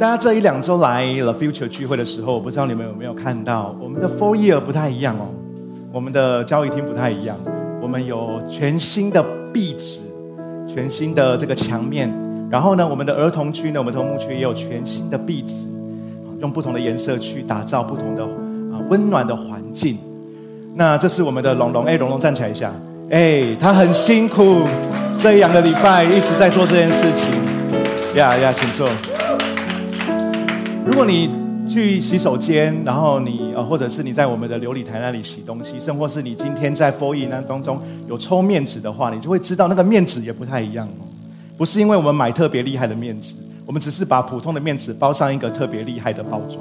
大家这一两周来 The Future 聚会的时候，我不知道你们有没有看到，我们的 Four Year 不太一样哦，我们的交易厅不太一样，我们有全新的壁纸，全新的这个墙面，然后呢，我们的儿童区呢，我们童牧区也有全新的壁纸，用不同的颜色去打造不同的啊温暖的环境。那这是我们的龙龙，哎，龙龙站起来一下，哎，他很辛苦，这两个礼拜一直在做这件事情，呀呀，请坐。如果你去洗手间，然后你呃，或者是你在我们的琉璃台那里洗东西，甚或是你今天在 foe 那当中有抽面纸的话，你就会知道那个面纸也不太一样哦。不是因为我们买特别厉害的面纸，我们只是把普通的面纸包上一个特别厉害的包装。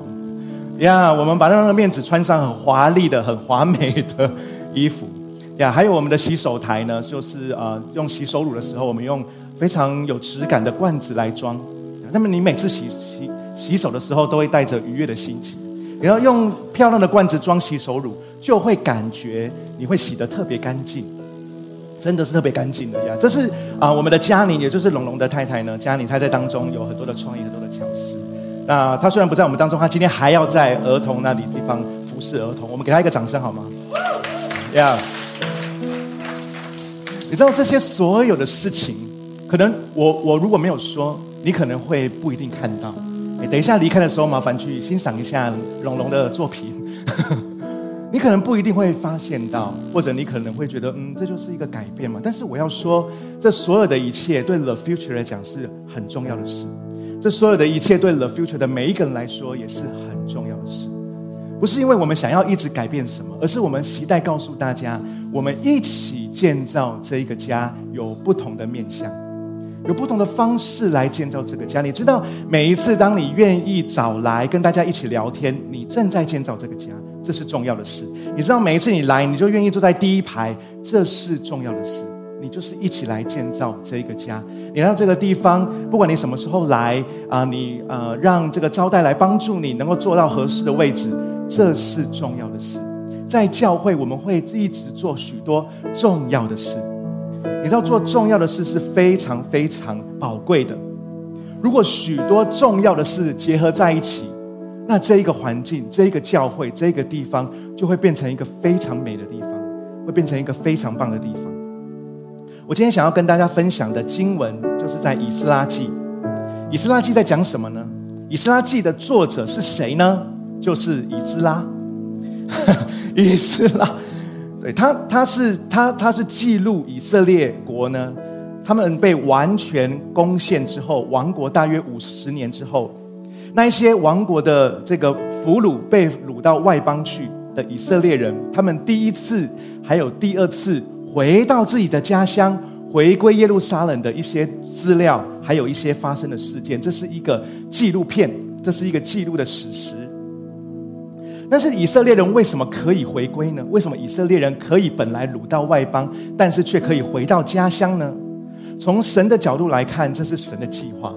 呀，我们把那个面纸穿上很华丽的、很华美的衣服。呀，还有我们的洗手台呢，就是呃，用洗手乳的时候，我们用非常有质感的罐子来装。那么你每次洗洗。洗手的时候都会带着愉悦的心情，然后用漂亮的罐子装洗手乳，就会感觉你会洗得特别干净，真的是特别干净的呀。这是啊，我们的嘉宁，也就是龙龙的太太呢。嘉宁她在当中有很多的创意，很多的巧思。那她虽然不在我们当中，她今天还要在儿童那里地方服侍儿童，我们给她一个掌声好吗？呀，你知道这些所有的事情，可能我我如果没有说，你可能会不一定看到。等一下离开的时候，麻烦去欣赏一下龙龙的作品。你可能不一定会发现到，或者你可能会觉得，嗯，这就是一个改变嘛。但是我要说，这所有的一切对 The Future 来讲是很重要的事。这所有的一切对 The Future 的每一个人来说也是很重要的事。不是因为我们想要一直改变什么，而是我们期待告诉大家，我们一起建造这一个家有不同的面向。有不同的方式来建造这个家。你知道，每一次当你愿意找来跟大家一起聊天，你正在建造这个家，这是重要的事。你知道，每一次你来，你就愿意坐在第一排，这是重要的事。你就是一起来建造这个家。你让这个地方，不管你什么时候来啊，你呃让这个招待来帮助你，能够坐到合适的位置，这是重要的事。在教会，我们会一直做许多重要的事。你知道做重要的事是非常非常宝贵的。如果许多重要的事结合在一起，那这一个环境、这一个教会、这一个地方就会变成一个非常美的地方，会变成一个非常棒的地方。我今天想要跟大家分享的经文，就是在以斯拉记。以斯拉记在讲什么呢？以斯拉记的作者是谁呢？就是以斯拉。以斯拉。对他，他是他，他是记录以色列国呢，他们被完全攻陷之后，亡国大约五十年之后，那一些亡国的这个俘虏被掳到外邦去的以色列人，他们第一次还有第二次回到自己的家乡，回归耶路撒冷的一些资料，还有一些发生的事件，这是一个纪录片，这是一个记录的史实。但是以色列人为什么可以回归呢？为什么以色列人可以本来掳到外邦，但是却可以回到家乡呢？从神的角度来看，这是神的计划，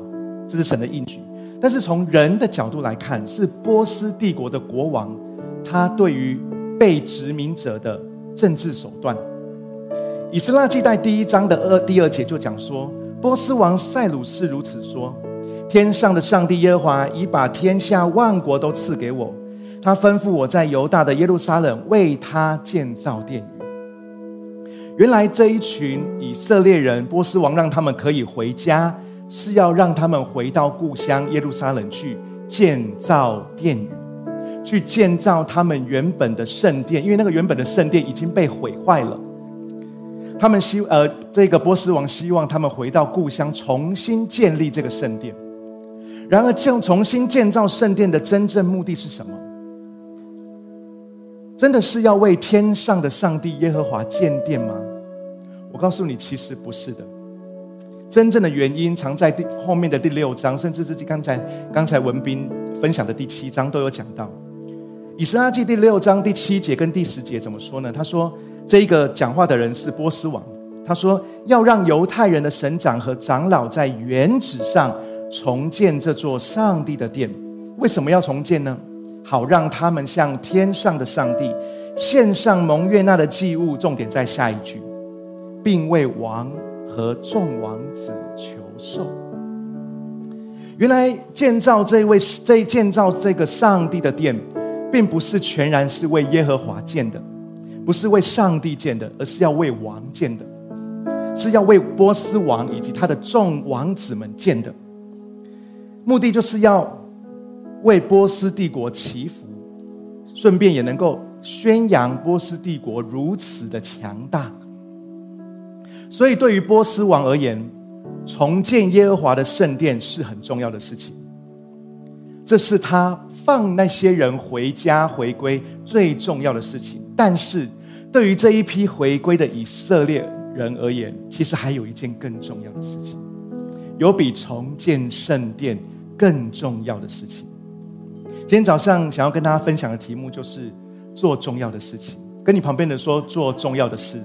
这是神的应许。但是从人的角度来看，是波斯帝国的国王他对于被殖民者的政治手段。以斯拉记在第一章的二第二节就讲说，波斯王塞鲁斯如此说：天上的上帝耶和华已把天下万国都赐给我。他吩咐我在犹大的耶路撒冷为他建造殿宇。原来这一群以色列人，波斯王让他们可以回家，是要让他们回到故乡耶路撒冷去建造殿宇，去建造他们原本的圣殿，因为那个原本的圣殿已经被毁坏了。他们希呃，这个波斯王希望他们回到故乡，重新建立这个圣殿。然而，建重新建造圣殿的真正目的是什么？真的是要为天上的上帝耶和华建殿吗？我告诉你，其实不是的。真正的原因藏在第后面的第六章，甚至是刚才刚才文斌分享的第七章都有讲到。以斯拉记第六章第七节跟第十节怎么说呢？他说，这一个讲话的人是波斯王。他说，要让犹太人的省长和长老在原址上重建这座上帝的殿。为什么要重建呢？好让他们向天上的上帝献上蒙悦纳的祭物。重点在下一句，并为王和众王子求寿。原来建造这位这建造这个上帝的殿，并不是全然是为耶和华建的，不是为上帝建的，而是要为王建的，是要为波斯王以及他的众王子们建的。目的就是要为波斯帝国祈福，顺便也能够宣扬波斯帝国如此的强大。所以，对于波斯王而言，重建耶和华的圣殿是很重要的事情，这是他放那些人回家回归最重要的事情。但是，对于这一批回归的以色列人而言，其实还有一件更重要的事情，有比重建圣殿更重要的事情。今天早上想要跟大家分享的题目就是做重要的事情。跟你旁边的说，做重要的事。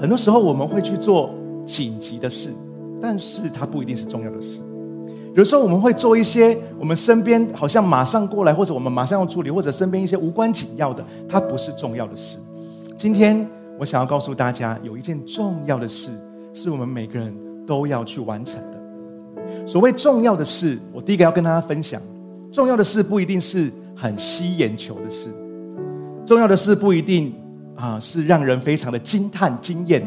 很多时候我们会去做。紧急的事，但是它不一定是重要的事。有时候我们会做一些我们身边好像马上过来，或者我们马上要处理，或者身边一些无关紧要的，它不是重要的事。今天我想要告诉大家，有一件重要的事，是我们每个人都要去完成的。所谓重要的事，我第一个要跟大家分享，重要的事不一定是很吸眼球的事，重要的事不一定啊是让人非常的惊叹惊艳。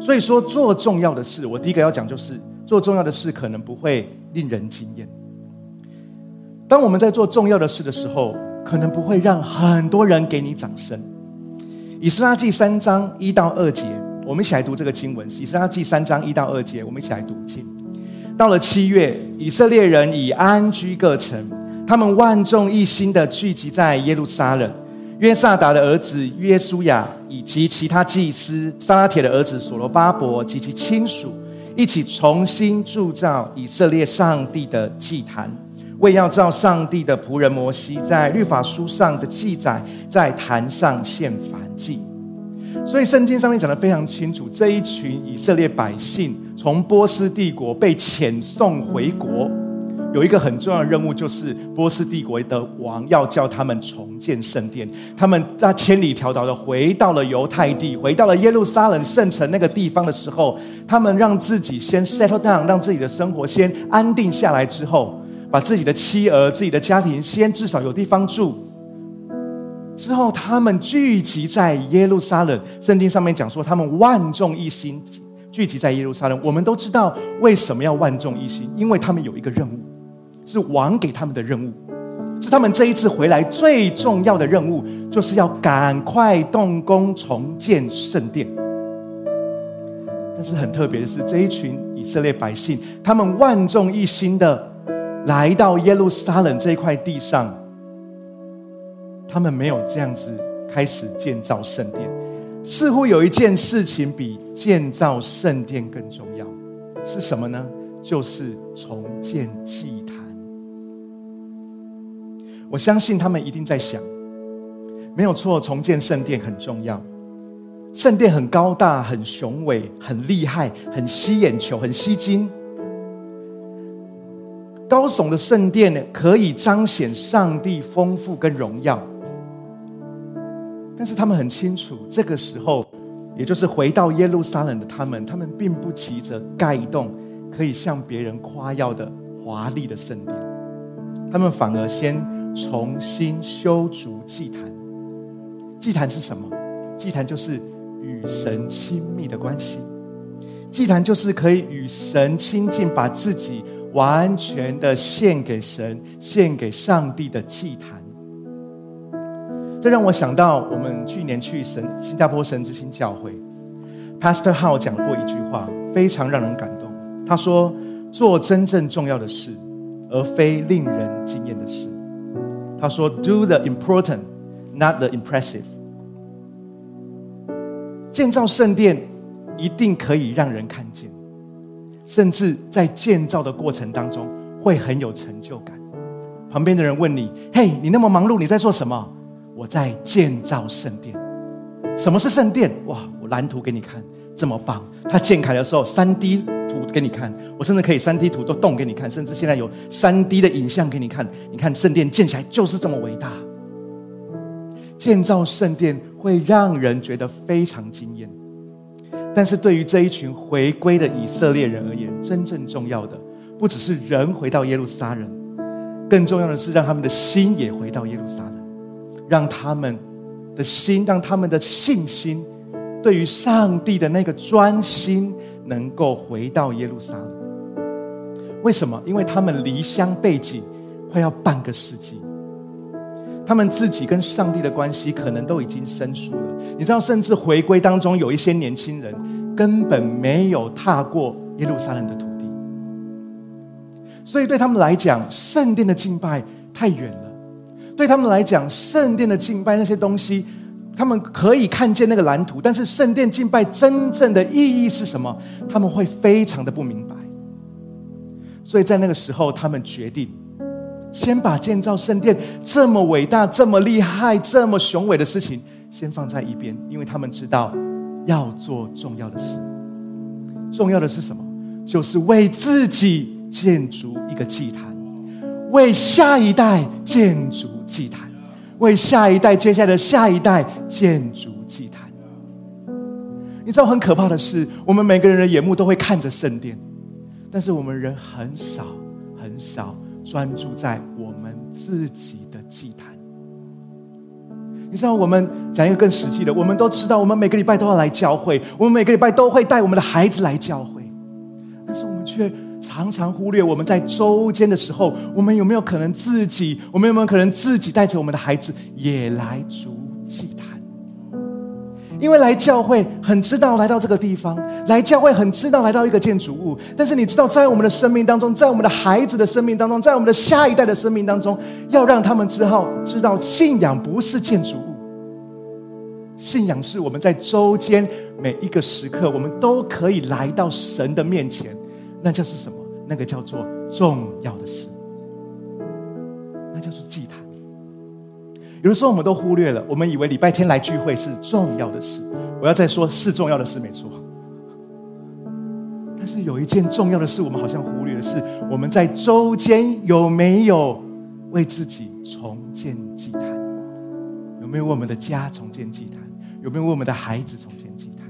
所以说，做重要的事，我第一个要讲就是，做重要的事可能不会令人惊艳。当我们在做重要的事的时候，可能不会让很多人给你掌声。以斯拉记三章一到二节，我们一起来读这个经文。以斯拉记三章一到二节，我们一起来读。请到了七月，以色列人已安居各城，他们万众一心的聚集在耶路撒冷。约萨达的儿子约书亚，以及其他祭司撒拉铁的儿子所罗巴伯及其亲属，一起重新铸造以色列上帝的祭坛，为要照上帝的仆人摩西在律法书上的记载，在坛上献燔祭。所以圣经上面讲的非常清楚，这一群以色列百姓从波斯帝国被遣送回国。有一个很重要的任务，就是波斯帝国的王要叫他们重建圣殿。他们在千里迢迢的回到了犹太地，回到了耶路撒冷圣城那个地方的时候，他们让自己先 settle down，让自己的生活先安定下来之后，把自己的妻儿、自己的家庭先至少有地方住。之后，他们聚集在耶路撒冷。圣经上面讲说，他们万众一心聚集在耶路撒冷。我们都知道为什么要万众一心，因为他们有一个任务。是王给他们的任务，是他们这一次回来最重要的任务，就是要赶快动工重建圣殿。但是很特别的是，这一群以色列百姓，他们万众一心的来到耶路撒冷这一块地上，他们没有这样子开始建造圣殿。似乎有一件事情比建造圣殿更重要，是什么呢？就是重建祭坛。我相信他们一定在想，没有错，重建圣殿很重要。圣殿很高大、很雄伟、很厉害、很吸眼球、很吸睛。高耸的圣殿可以彰显上帝丰富跟荣耀。但是他们很清楚，这个时候，也就是回到耶路撒冷的他们，他们并不急着盖一栋可以向别人夸耀的华丽的圣殿，他们反而先。重新修筑祭坛，祭坛是什么？祭坛就是与神亲密的关系。祭坛就是可以与神亲近，把自己完全的献给神，献给上帝的祭坛。这让我想到，我们去年去神新加坡神之心教会，Pastor How 讲过一句话，非常让人感动。他说：“做真正重要的事，而非令人惊艳的事。”他说：“Do the important, not the impressive。建造圣殿一定可以让人看见，甚至在建造的过程当中会很有成就感。旁边的人问你：‘嘿，你那么忙碌，你在做什么？’我在建造圣殿。什么是圣殿？哇，我蓝图给你看，这么棒！他建凯的时候，三 D。”图给你看，我甚至可以三 D 图都动给你看，甚至现在有三 D 的影像给你看。你看圣殿建起来就是这么伟大，建造圣殿会让人觉得非常惊艳。但是对于这一群回归的以色列人而言，真正重要的不只是人回到耶路撒冷，更重要的是让他们的心也回到耶路撒冷，让他们的心，让他们的信心，对于上帝的那个专心，能够回到耶路撒冷。为什么？因为他们离乡背井，快要半个世纪。他们自己跟上帝的关系可能都已经生疏了。你知道，甚至回归当中有一些年轻人根本没有踏过耶路撒冷的土地，所以对他们来讲，圣殿的敬拜太远了。对他们来讲，圣殿的敬拜那些东西，他们可以看见那个蓝图，但是圣殿敬拜真正的意义是什么？他们会非常的不明白。所以在那个时候，他们决定。先把建造圣殿这么伟大、这么厉害、这么雄伟的事情先放在一边，因为他们知道要做重要的事。重要的是什么？就是为自己建筑一个祭坛，为下一代建筑祭坛，为下一代接下来的下一代建筑祭坛。你知道很可怕的是，我们每个人的眼目都会看着圣殿，但是我们人很少很少。专注在我们自己的祭坛。你知道，我们讲一个更实际的，我们都知道，我们每个礼拜都要来教会，我们每个礼拜都会带我们的孩子来教会，常常忽略，我们在周间的时候，我们有没有可能自己，我们有没有可能自己带着我们的孩子也来主祭坛？因为来教会很知道来到这个地方，来教会很知道来到一个建筑物。但是你知道，在我们的生命当中，在我们的孩子的生命当中，在我们的下一代的生命当中，要让他们知道，知道信仰不是建筑物，信仰是我们在周间每一个时刻，我们都可以来到神的面前。那叫是什么？那个叫做重要的事，那叫做祭坛。有的时候我们都忽略了，我们以为礼拜天来聚会是重要的事。我要再说，是重要的事，没错。但是有一件重要的事，我们好像忽略的是，我们在周间有没有为自己重建祭坛？有没有为我们的家重建祭坛？有没有为我们的孩子重建祭坛？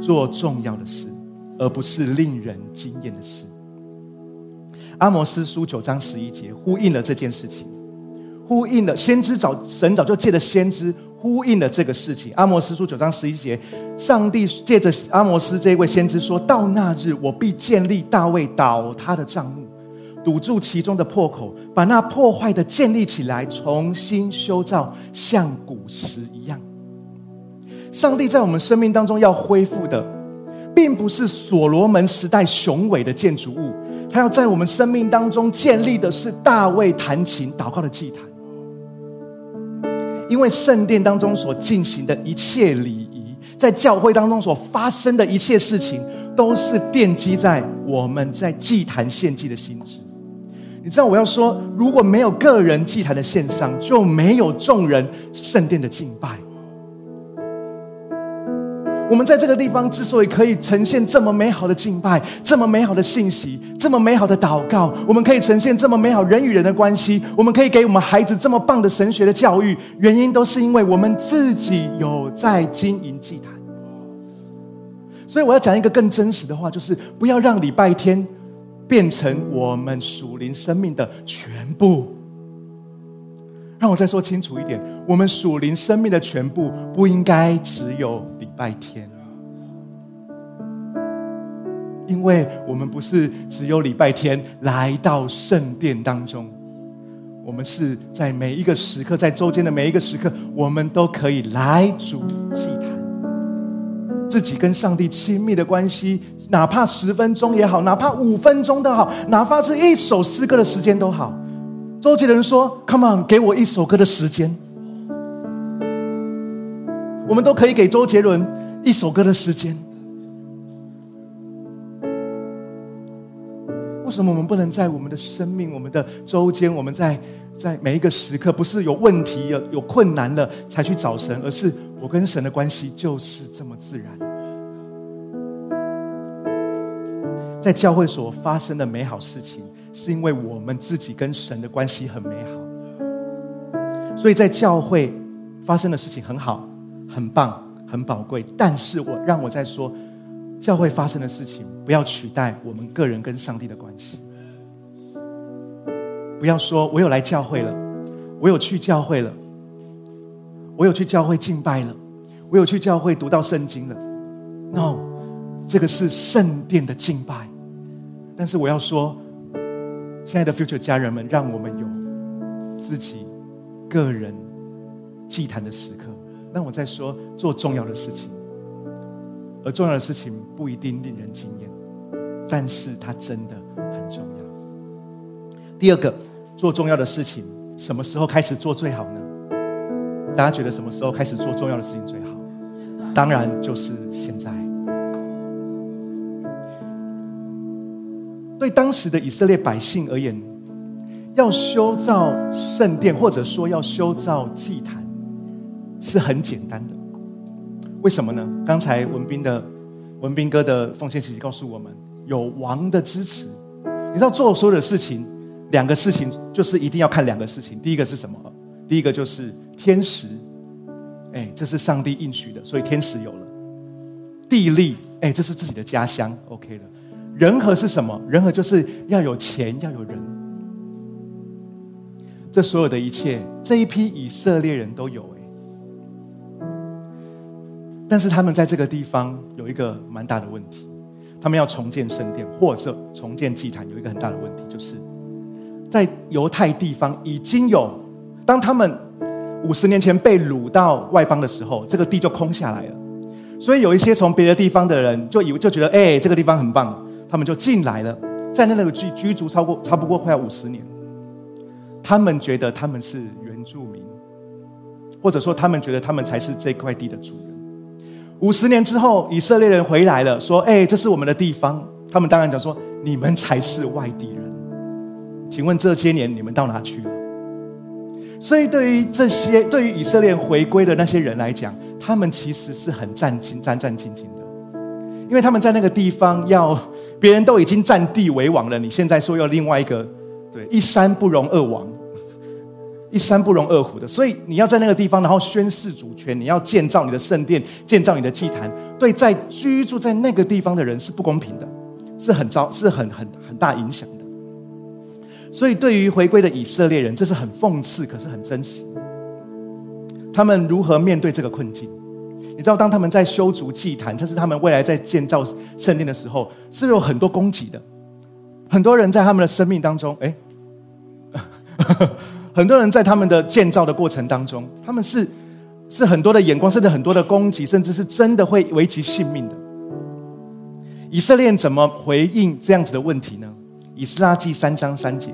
做重要的事，而不是令人惊艳的事。阿摩斯书九章十一节呼应了这件事情。呼应了先知早神早就借着先知呼应了这个事情。阿摩斯书九章十一节，上帝借着阿摩斯这位先知说到：“那日，我必建立大卫倒塌的帐幕，堵住其中的破口，把那破坏的建立起来，重新修造，像古时一样。”上帝在我们生命当中要恢复的，并不是所罗门时代雄伟的建筑物，他要在我们生命当中建立的是大卫弹琴祷告的祭坛。因为圣殿当中所进行的一切礼仪，在教会当中所发生的一切事情，都是奠基在我们在祭坛献祭的心智。你知道我要说，如果没有个人祭坛的献上，就没有众人圣殿的敬拜。我们在这个地方之所以可以呈现这么美好的敬拜，这么美好的信息，这么美好的祷告，我们可以呈现这么美好人与人的关系，我们可以给我们孩子这么棒的神学的教育，原因都是因为我们自己有在经营祭坛。所以我要讲一个更真实的话，就是不要让礼拜天变成我们属灵生命的全部。让我再说清楚一点，我们属灵生命的全部不应该只有礼拜天，因为我们不是只有礼拜天来到圣殿当中，我们是在每一个时刻，在周间的每一个时刻，我们都可以来主祭坛，自己跟上帝亲密的关系，哪怕十分钟也好，哪怕五分钟都好，哪怕是一首诗歌的时间都好。周杰伦说：“Come on，给我一首歌的时间。”我们都可以给周杰伦一首歌的时间。为什么我们不能在我们的生命、我们的周间，我们在在每一个时刻，不是有问题、有有困难了才去找神，而是我跟神的关系就是这么自然，在教会所发生的美好事情。是因为我们自己跟神的关系很美好，所以在教会发生的事情很好、很棒、很宝贵。但是我让我再说，教会发生的事情不要取代我们个人跟上帝的关系。不要说我有来教会了，我有去教会了，我有去教会敬拜了，我有去教会读到圣经了。No，这个是圣殿的敬拜。但是我要说，亲爱的 Future 家人们，让我们有自己个人祭坛的时刻。那我在说做重要的事情，而重要的事情不一定令人惊艳，但是它真的很重要。第二个，做重要的事情，什么时候开始做最好呢？大家觉得什么时候开始做重要的事情最好？当然就是现在。对当时的以色列百姓而言，要修造圣殿，或者说要修造祭坛，是很简单的。为什么呢？刚才文斌的文斌哥的奉献信息告诉我们，有王的支持。你知道做所有的事情，两个事情就是一定要看两个事情。第一个是什么？第一个就是天时，哎，这是上帝应许的，所以天时有了。地利，哎，这是自己的家乡，OK 了。人和是什么？人和就是要有钱，要有人。这所有的一切，这一批以色列人都有哎。但是他们在这个地方有一个蛮大的问题，他们要重建圣殿或者重建祭坛，有一个很大的问题，就是在犹太地方已经有，当他们五十年前被掳到外邦的时候，这个地就空下来了。所以有一些从别的地方的人就以为就觉得，哎，这个地方很棒。他们就进来了，在那里居居住超过差不多快要五十年。他们觉得他们是原住民，或者说他们觉得他们才是这块地的主人。五十年之后，以色列人回来了，说：“哎，这是我们的地方。”他们当然讲说：“你们才是外地人。”请问这些年你们到哪去了？所以对于这些对于以色列回归的那些人来讲，他们其实是很战兢战战兢兢的，因为他们在那个地方要。别人都已经占地为王了，你现在说要另外一个，对，一山不容二王，一山不容二虎的，所以你要在那个地方，然后宣示主权，你要建造你的圣殿，建造你的祭坛，对在居住在那个地方的人是不公平的，是很糟，是很很很大影响的。所以对于回归的以色列人，这是很讽刺，可是很真实。他们如何面对这个困境？你知道，当他们在修筑祭坛，这是他们未来在建造圣殿的时候，是有很多攻击的。很多人在他们的生命当中，哎，很多人在他们的建造的过程当中，他们是是很多的眼光，甚至很多的攻击，甚至是真的会危及性命的。以色列怎么回应这样子的问题呢？以斯拉记三章三节，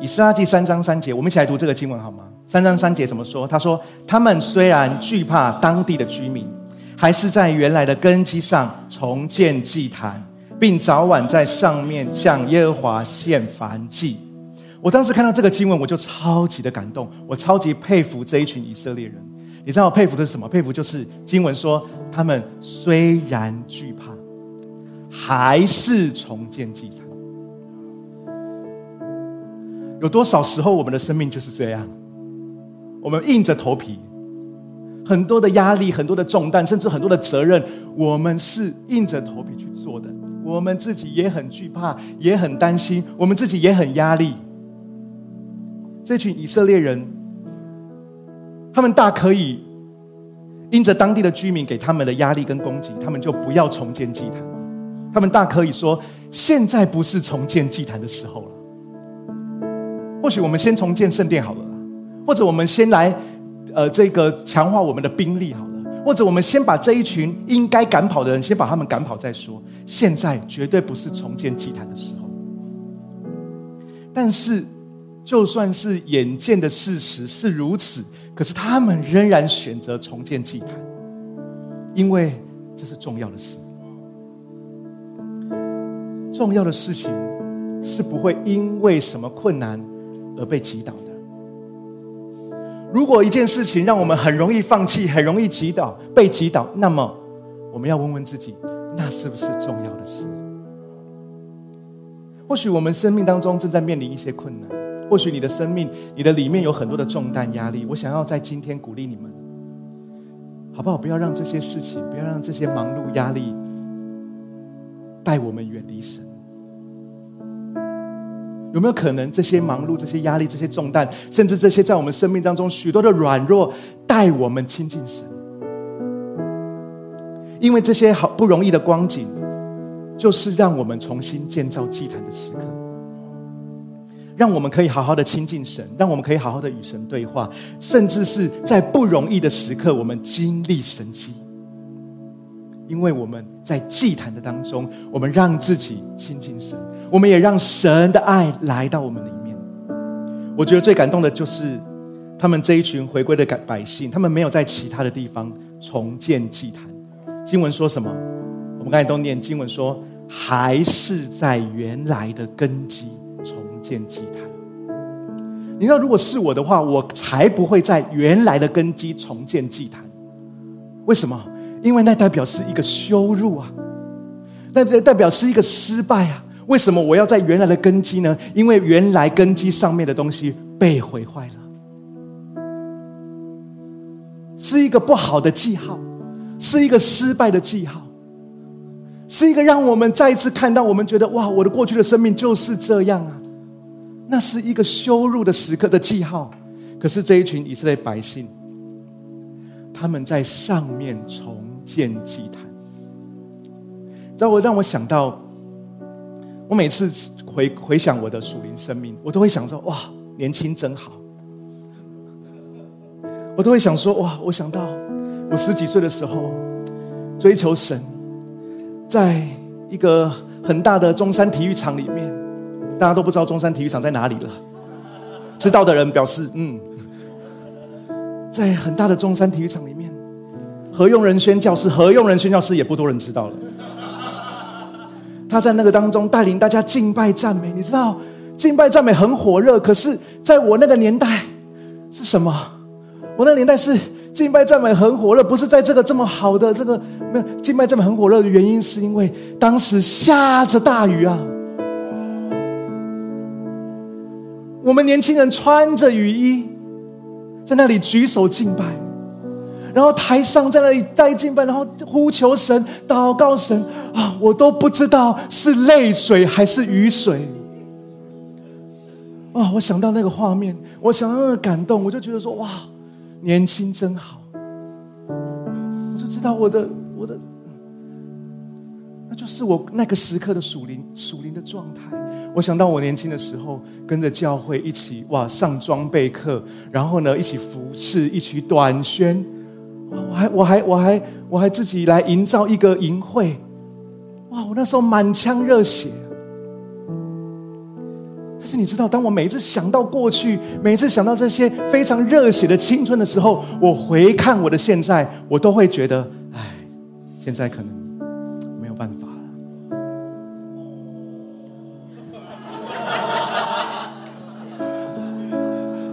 以斯拉记三章三节，我们一起来读这个经文好吗？三章三节怎么说？他说：“他们虽然惧怕当地的居民，还是在原来的根基上重建祭坛，并早晚在上面向耶和华献燔祭。”我当时看到这个经文，我就超级的感动，我超级佩服这一群以色列人。你知道我佩服的是什么？佩服就是经文说，他们虽然惧怕，还是重建祭坛。有多少时候，我们的生命就是这样？我们硬着头皮，很多的压力，很多的重担，甚至很多的责任，我们是硬着头皮去做的。我们自己也很惧怕，也很担心，我们自己也很压力。这群以色列人，他们大可以因着当地的居民给他们的压力跟攻击，他们就不要重建祭坛。他们大可以说，现在不是重建祭坛的时候了。或许我们先重建圣殿好了。或者我们先来，呃，这个强化我们的兵力好了。或者我们先把这一群应该赶跑的人，先把他们赶跑再说。现在绝对不是重建祭坛的时候。但是，就算是眼见的事实是如此，可是他们仍然选择重建祭坛，因为这是重要的事。重要的事情是不会因为什么困难而被击倒。如果一件事情让我们很容易放弃，很容易击倒、被击倒，那么我们要问问自己，那是不是重要的事？或许我们生命当中正在面临一些困难，或许你的生命、你的里面有很多的重担、压力。我想要在今天鼓励你们，好不好？不要让这些事情，不要让这些忙碌、压力带我们远离神。有没有可能，这些忙碌、这些压力、这些重担，甚至这些在我们生命当中许多的软弱，带我们亲近神？因为这些好不容易的光景，就是让我们重新建造祭坛的时刻，让我们可以好好的亲近神，让我们可以好好的与神对话，甚至是在不容易的时刻，我们经历神迹。因为我们在祭坛的当中，我们让自己亲近神。我们也让神的爱来到我们里面。我觉得最感动的就是他们这一群回归的百百姓，他们没有在其他的地方重建祭坛。经文说什么？我们刚才都念经文说，还是在原来的根基重建祭坛。你知道，如果是我的话，我才不会在原来的根基重建祭坛。为什么？因为那代表是一个羞辱啊，那代表是一个失败啊。为什么我要在原来的根基呢？因为原来根基上面的东西被毁坏了，是一个不好的记号，是一个失败的记号，是一个让我们再一次看到我们觉得哇，我的过去的生命就是这样啊，那是一个羞辱的时刻的记号。可是这一群以色列百姓，他们在上面重建祭坛，让我让我想到。我每次回回想我的属灵生命，我都会想说：哇，年轻真好。我都会想说：哇，我想到我十几岁的时候追求神，在一个很大的中山体育场里面，大家都不知道中山体育场在哪里了。知道的人表示：嗯，在很大的中山体育场里面，何用人宣教师，何用人宣教师也不多人知道了。他在那个当中带领大家敬拜赞美，你知道敬拜赞美很火热。可是在我那个年代是什么？我那个年代是敬拜赞美很火热，不是在这个这么好的这个没有敬拜赞美很火热的原因，是因为当时下着大雨啊。我们年轻人穿着雨衣在那里举手敬拜。然后台上在那里待敬拜，然后呼求神、祷告神啊，我都不知道是泪水还是雨水。啊，我想到那个画面，我想到那个感动，我就觉得说哇，年轻真好。我就知道我的我的，那就是我那个时刻的属灵属灵的状态。我想到我年轻的时候，跟着教会一起哇上装备课，然后呢一起服侍，一起短宣。我还我还我还我还自己来营造一个淫会，哇！我那时候满腔热血。但是你知道，当我每一次想到过去，每一次想到这些非常热血的青春的时候，我回看我的现在，我都会觉得，哎，现在可能没有办法了。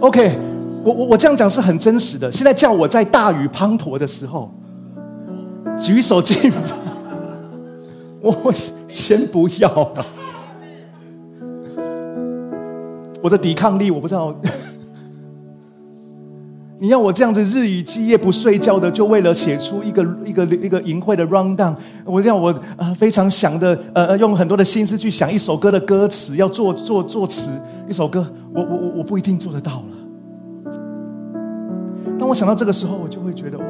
OK。我我我这样讲是很真实的。现在叫我在大雨滂沱的时候举手敬吧，我先不要了。我的抵抗力我不知道。你要我这样子日以继夜不睡觉的，就为了写出一个一个一个淫秽的 rundown，我让我啊非常想的呃用很多的心思去想一首歌的歌词，要做做作词一首歌，我我我我不一定做得到了。当我想到这个时候，我就会觉得哇，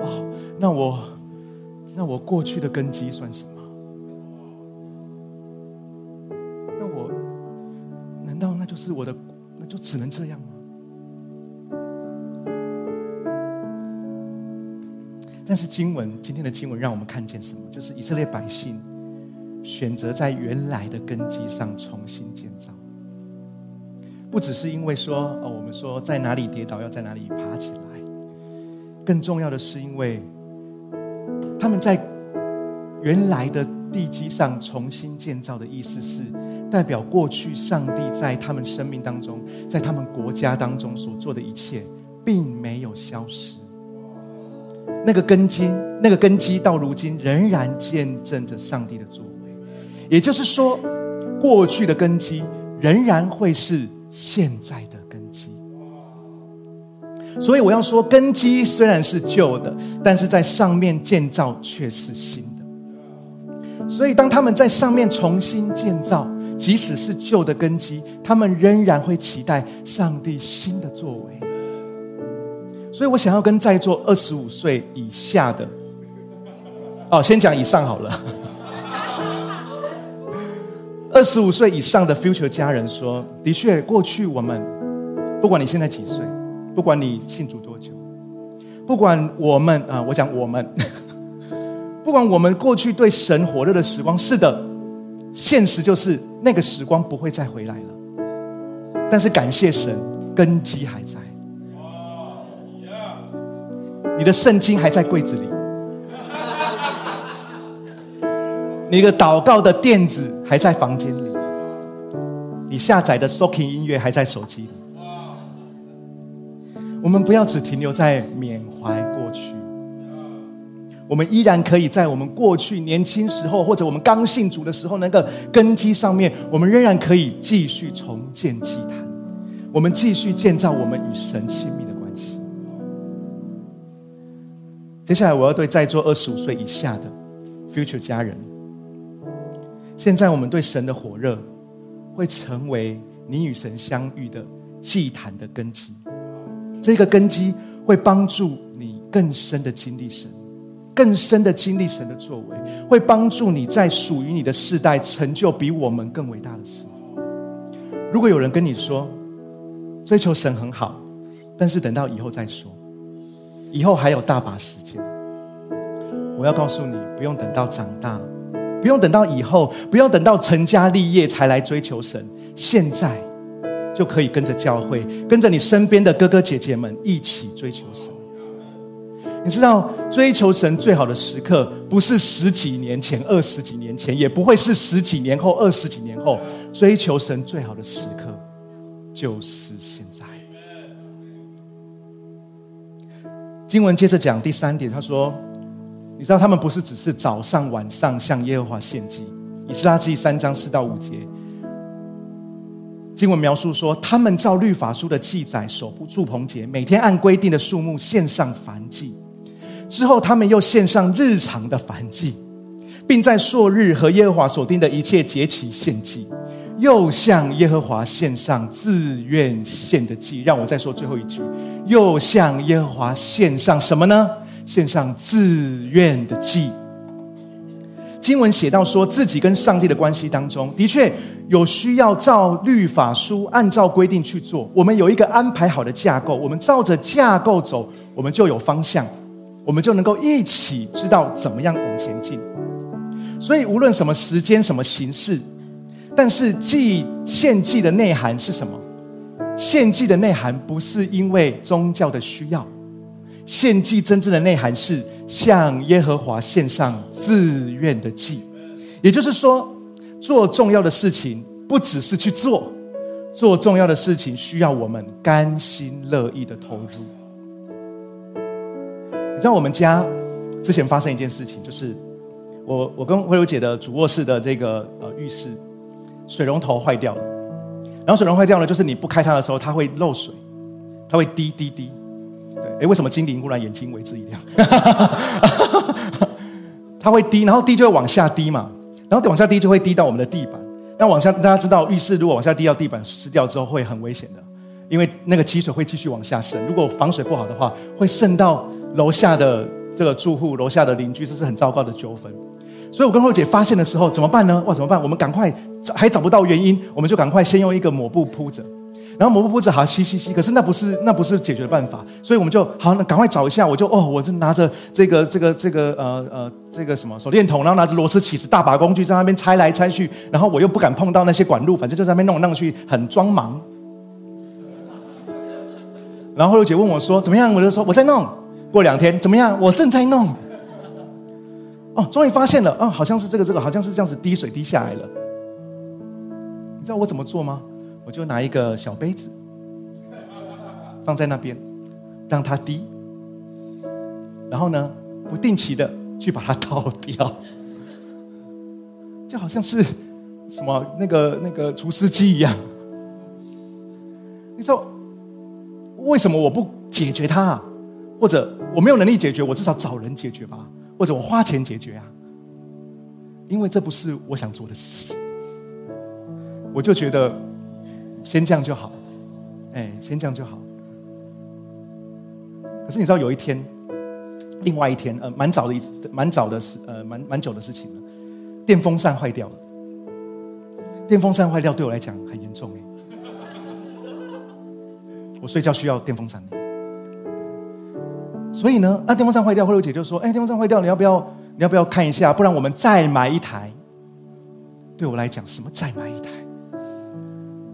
那我，那我过去的根基算什么？那我，难道那就是我的？那就只能这样吗？但是经文今天的经文让我们看见什么？就是以色列百姓选择在原来的根基上重新建造，不只是因为说哦，我们说在哪里跌倒，要在哪里爬起来。更重要的是，因为他们在原来的地基上重新建造的意思是，代表过去上帝在他们生命当中，在他们国家当中所做的一切，并没有消失。那个根基，那个根基到如今仍然见证着上帝的作为。也就是说，过去的根基仍然会是现在的。所以我要说，根基虽然是旧的，但是在上面建造却是新的。所以当他们在上面重新建造，即使是旧的根基，他们仍然会期待上帝新的作为。所以我想要跟在座二十五岁以下的，哦，先讲以上好了。二十五岁以上的 future 家人说：“的确，过去我们，不管你现在几岁，不管你信主多久，不管我们啊，我讲我们，不管我们过去对神火热的时光，是的，现实就是那个时光不会再回来了。但是感谢神，根基还在，你的圣经还在柜子里。”你的祷告的垫子还在房间里，你下载的 Soaking 音乐还在手机里。我们不要只停留在缅怀过去，我们依然可以在我们过去年轻时候，或者我们刚信主的时候那个根基上面，我们仍然可以继续重建祭坛，我们继续建造我们与神亲密的关系。接下来，我要对在座二十五岁以下的 future 家人。现在我们对神的火热，会成为你与神相遇的祭坛的根基。这个根基会帮助你更深的经历神，更深的经历神的作为，会帮助你在属于你的世代成就比我们更伟大的事。如果有人跟你说，追求神很好，但是等到以后再说，以后还有大把时间，我要告诉你，不用等到长大。不用等到以后，不用等到成家立业才来追求神，现在就可以跟着教会，跟着你身边的哥哥姐姐们一起追求神。你知道，追求神最好的时刻，不是十几年前、二十几年前，也不会是十几年后、二十几年后。追求神最好的时刻，就是现在。经文接着讲第三点，他说。你知道他们不是只是早上晚上向耶和华献祭，以斯拉记三章四到五节，经文描述说，他们照律法书的记载守不住棚节，每天按规定的数目献上燔祭，之后他们又献上日常的燔祭，并在朔日和耶和华所定的一切节期献祭，又向耶和华献上自愿献的祭。让我再说最后一句，又向耶和华献上什么呢？献上自愿的祭。经文写到，说自己跟上帝的关系当中，的确有需要照律法书按照规定去做。我们有一个安排好的架构，我们照着架构走，我们就有方向，我们就能够一起知道怎么样往前进。所以，无论什么时间、什么形式，但是祭献祭的内涵是什么？献祭的内涵不是因为宗教的需要。献祭真正的内涵是向耶和华献上自愿的祭，也就是说，做重要的事情不只是去做，做重要的事情需要我们甘心乐意的投入。你知道我们家之前发生一件事情，就是我我跟慧茹姐的主卧室的这个呃浴室水龙头坏掉了，然后水龙头坏掉了，就是你不开它的时候，它会漏水，它会滴滴滴。哎，为什么精灵忽然眼睛为之一亮？它会滴，然后滴就会往下滴嘛，然后往下滴就会滴到我们的地板。那往下，大家知道浴室如果往下滴到地板湿掉之后会很危险的，因为那个积水会继续往下渗。如果防水不好的话，会渗到楼下的这个住户、楼下的邻居，这是很糟糕的纠纷。所以我跟慧姐发现的时候怎么办呢？哇，怎么办？我们赶快还找不到原因，我们就赶快先用一个抹布铺着。然后抹布铺子好吸吸吸，可是那不是那不是解决办法，所以我们就好，那赶快找一下。我就哦，我就拿着这个这个这个呃呃这个什么手电筒，然后拿着螺丝起子，大把工具在那边拆来拆去，然后我又不敢碰到那些管路，反正就在那边弄弄去，很装忙。然后后姐问我说怎么样？我就说我在弄。过两天怎么样？我正在弄。哦，终于发现了，哦，好像是这个这个，好像是这样子滴水滴下来了。你知道我怎么做吗？我就拿一个小杯子放在那边，让它滴，然后呢，不定期的去把它倒掉，就好像是什么那个那个除湿机一样。你知道为什么我不解决它？啊，或者我没有能力解决，我至少找人解决吧，或者我花钱解决啊，因为这不是我想做的事情，我就觉得先这样就好，哎，先这样就好。可是你知道有一天，另外一天，呃，蛮早的一蛮早的事，呃，蛮蛮久的事情了，电风扇坏掉了。电风扇坏掉对我来讲很严重哎，我睡觉需要电风扇。所以呢，那电风扇坏掉，慧茹姐就说：“哎，电风扇坏掉，你要不要？你要不要看一下？不然我们再买一台。”对我来讲，什么再买一台？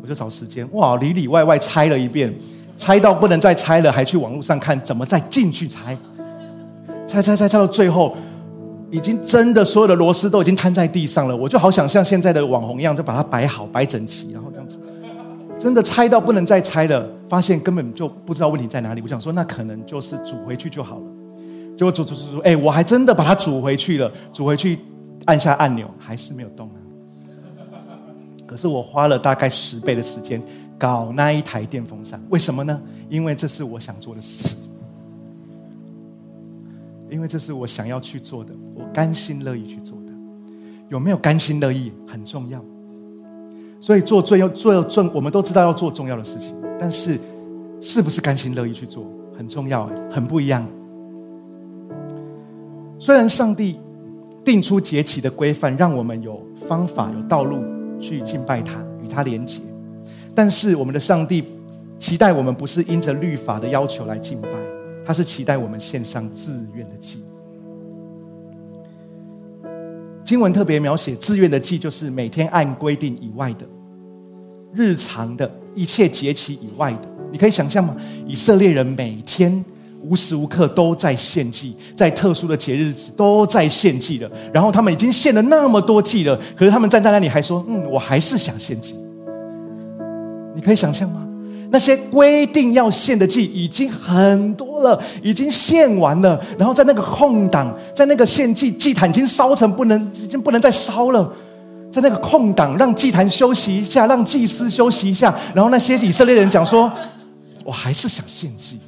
我就找时间，哇，里里外外拆了一遍，拆到不能再拆了，还去网络上看怎么再进去拆，拆拆拆拆到最后。已经真的所有的螺丝都已经摊在地上了，我就好想像现在的网红一样，就把它摆好、摆整齐，然后这样子，真的拆到不能再拆了，发现根本就不知道问题在哪里。我想说，那可能就是煮回去就好了。结果煮煮煮煮，哎，我还真的把它煮回去了。煮回去，按下按钮，还是没有动。可是我花了大概十倍的时间搞那一台电风扇，为什么呢？因为这是我想做的事情。因为这是我想要去做的，我甘心乐意去做的。有没有甘心乐意很重要。所以做最要做重，我们都知道要做重要的事情，但是是不是甘心乐意去做很重要，很不一样。虽然上帝定出节期的规范，让我们有方法、有道路去敬拜他、与他连结，但是我们的上帝期待我们不是因着律法的要求来敬拜。他是期待我们献上自愿的祭。经文特别描写自愿的祭，就是每天按规定以外的、日常的一切节期以外的。你可以想象吗？以色列人每天无时无刻都在献祭，在特殊的节日子都在献祭了。然后他们已经献了那么多祭了，可是他们站在那里还说：“嗯，我还是想献祭。”你可以想象吗？那些规定要献的祭已经很多了，已经献完了。然后在那个空档，在那个献祭祭坛已经烧成不能，已经不能再烧了。在那个空档，让祭坛休息一下，让祭司休息一下。然后那些以色列人讲说：“我还是想献祭。”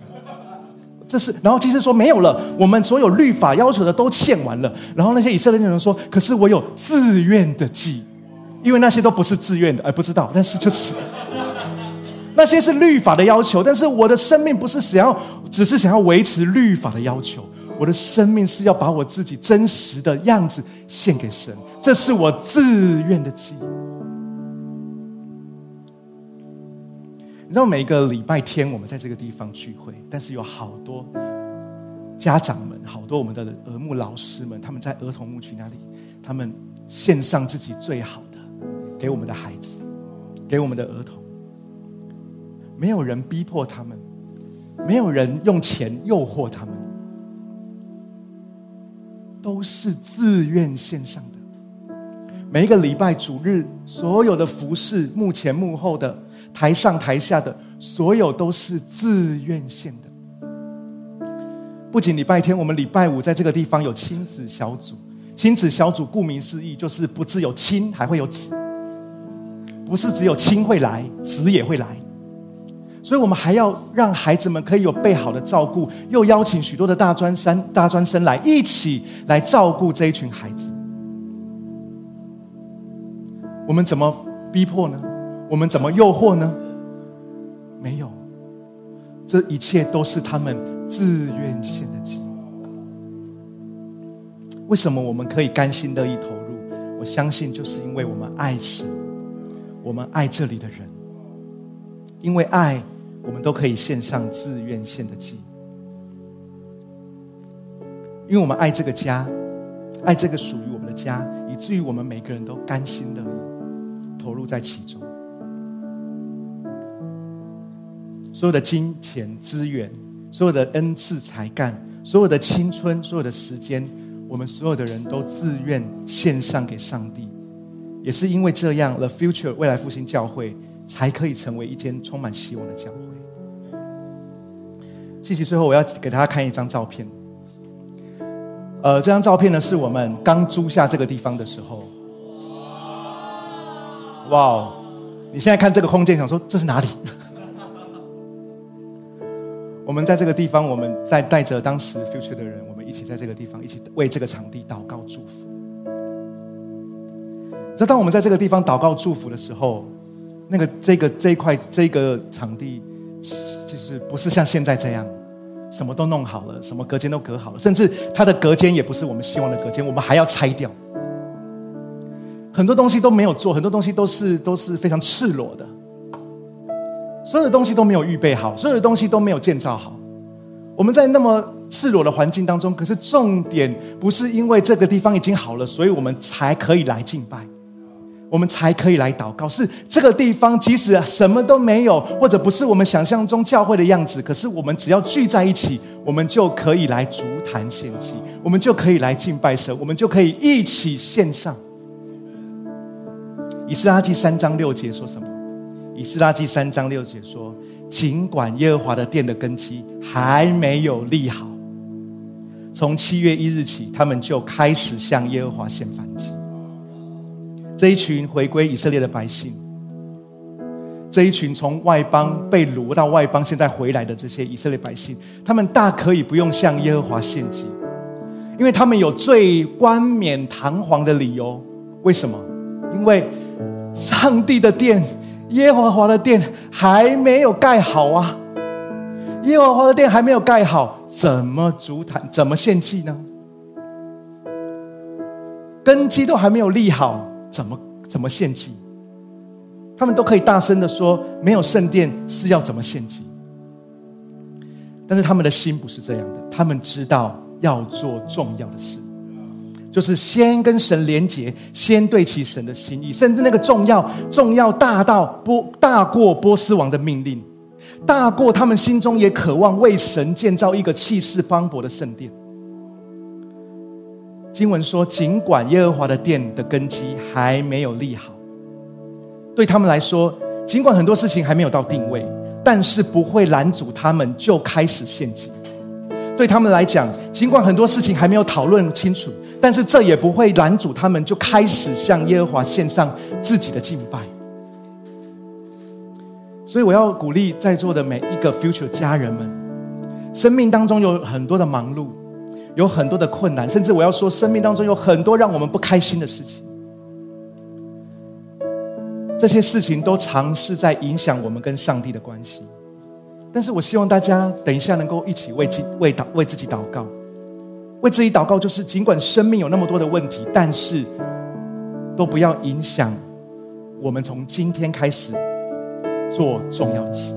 这是，然后祭司说：“没有了，我们所有律法要求的都献完了。”然后那些以色列人说：“可是我有自愿的祭，因为那些都不是自愿的。”哎，不知道，但是就是。那些是律法的要求，但是我的生命不是想要，只是想要维持律法的要求。我的生命是要把我自己真实的样子献给神，这是我自愿的祭。你知道，每个礼拜天我们在这个地方聚会，但是有好多家长们，好多我们的儿牧老师们，他们在儿童牧区那里，他们献上自己最好的给我们的孩子，给我们的儿童。没有人逼迫他们，没有人用钱诱惑他们，都是自愿献上的。每一个礼拜主日，所有的服饰，幕前幕后的，台上台下的，所有都是自愿献的。不仅礼拜天，我们礼拜五在这个地方有亲子小组。亲子小组顾名思义，就是不只有亲，还会有子，不是只有亲会来，子也会来。所以，我们还要让孩子们可以有备好的照顾，又邀请许多的大专生、大专生来一起来照顾这一群孩子。我们怎么逼迫呢？我们怎么诱惑呢？没有，这一切都是他们自愿献的祭。为什么我们可以甘心乐意投入？我相信，就是因为我们爱神，我们爱这里的人，因为爱。我们都可以献上自愿献的祭，因为我们爱这个家，爱这个属于我们的家，以至于我们每个人都甘心乐意投入在其中。所有的金钱资源，所有的恩赐才干，所有的青春，所有的时间，我们所有的人都自愿献上给上帝。也是因为这样，The Future 未来复兴教会才可以成为一间充满希望的教会。谢谢。最后，我要给大家看一张照片。呃，这张照片呢，是我们刚租下这个地方的时候。哇哦！你现在看这个空间，想说这是哪里？我们在这个地方，我们在带着当时 future 的人，我们一起在这个地方，一起为这个场地祷告祝福。这当我们在这个地方祷告祝福的时候，那个这个这一块这个场地，就是不是像现在这样，什么都弄好了，什么隔间都隔好了，甚至它的隔间也不是我们希望的隔间，我们还要拆掉。很多东西都没有做，很多东西都是都是非常赤裸的，所有的东西都没有预备好，所有的东西都没有建造好。我们在那么赤裸的环境当中，可是重点不是因为这个地方已经好了，所以我们才可以来敬拜，我们才可以来祷告。是这个地方即使什么都没有，或者不是我们想象中教会的样子，可是我们只要聚在一起，我们就可以来足坛献祭，我们就可以来敬拜神，我们就可以一起献上。以斯拉记三章六节说什么？以斯拉记三章六节说：“尽管耶和华的殿的根基还没有立好，从七月一日起，他们就开始向耶和华献燔祭。”这一群回归以色列的百姓，这一群从外邦被掳到外邦，现在回来的这些以色列百姓，他们大可以不用向耶和华献祭，因为他们有最冠冕堂皇的理由。为什么？因为上帝的殿，耶和华的殿还没有盖好啊！耶和华的殿还没有盖好，怎么足坛？怎么献祭呢？根基都还没有立好，怎么怎么献祭？他们都可以大声的说，没有圣殿是要怎么献祭？但是他们的心不是这样的，他们知道要做重要的事。就是先跟神连结，先对齐神的心意，甚至那个重要、重要大到波大过波斯王的命令，大过他们心中也渴望为神建造一个气势磅礴的圣殿。经文说，尽管耶和华的殿的根基还没有立好，对他们来说，尽管很多事情还没有到定位，但是不会拦阻他们就开始献祭。对他们来讲，尽管很多事情还没有讨论清楚。但是这也不会拦阻他们，就开始向耶和华献上自己的敬拜。所以我要鼓励在座的每一个 future 家人们，生命当中有很多的忙碌，有很多的困难，甚至我要说，生命当中有很多让我们不开心的事情。这些事情都尝试在影响我们跟上帝的关系。但是我希望大家等一下能够一起为自为祷为自己祷告。为自己祷告，就是尽管生命有那么多的问题，但是都不要影响我们从今天开始做重要的事。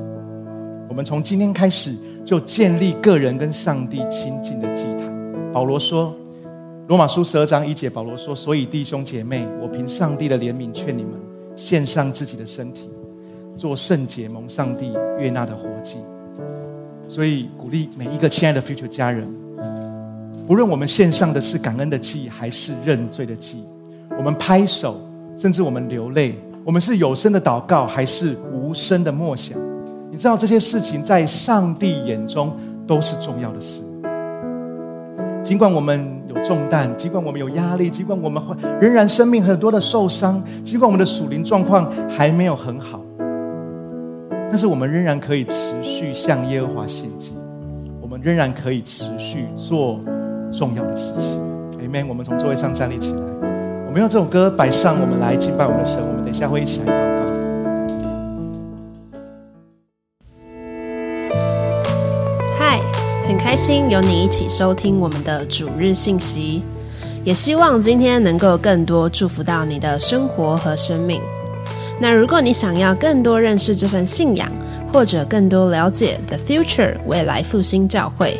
我们从今天开始就建立个人跟上帝亲近的祭坛。保罗说，《罗马书》十二章一节，保罗说：“所以弟兄姐妹，我凭上帝的怜悯劝你们，献上自己的身体，做圣洁蒙上帝悦纳的活祭。”所以鼓励每一个亲爱的 future 家人。不论我们献上的是感恩的祭，还是认罪的祭，我们拍手，甚至我们流泪，我们是有声的祷告，还是无声的默想？你知道这些事情在上帝眼中都是重要的事。尽管我们有重担，尽管我们有压力，尽管我们会仍然生命很多的受伤，尽管我们的属灵状况还没有很好，但是我们仍然可以持续向耶和华献祭，我们仍然可以持续做。重要的事情，Amen。我们从座位上站立起来，我们用这首歌摆上，我们来敬拜我们的神。我们等一下会一起来祷告。嗨，很开心有你一起收听我们的主日信息，也希望今天能够更多祝福到你的生活和生命。那如果你想要更多认识这份信仰，或者更多了解 The Future 未来复兴教会。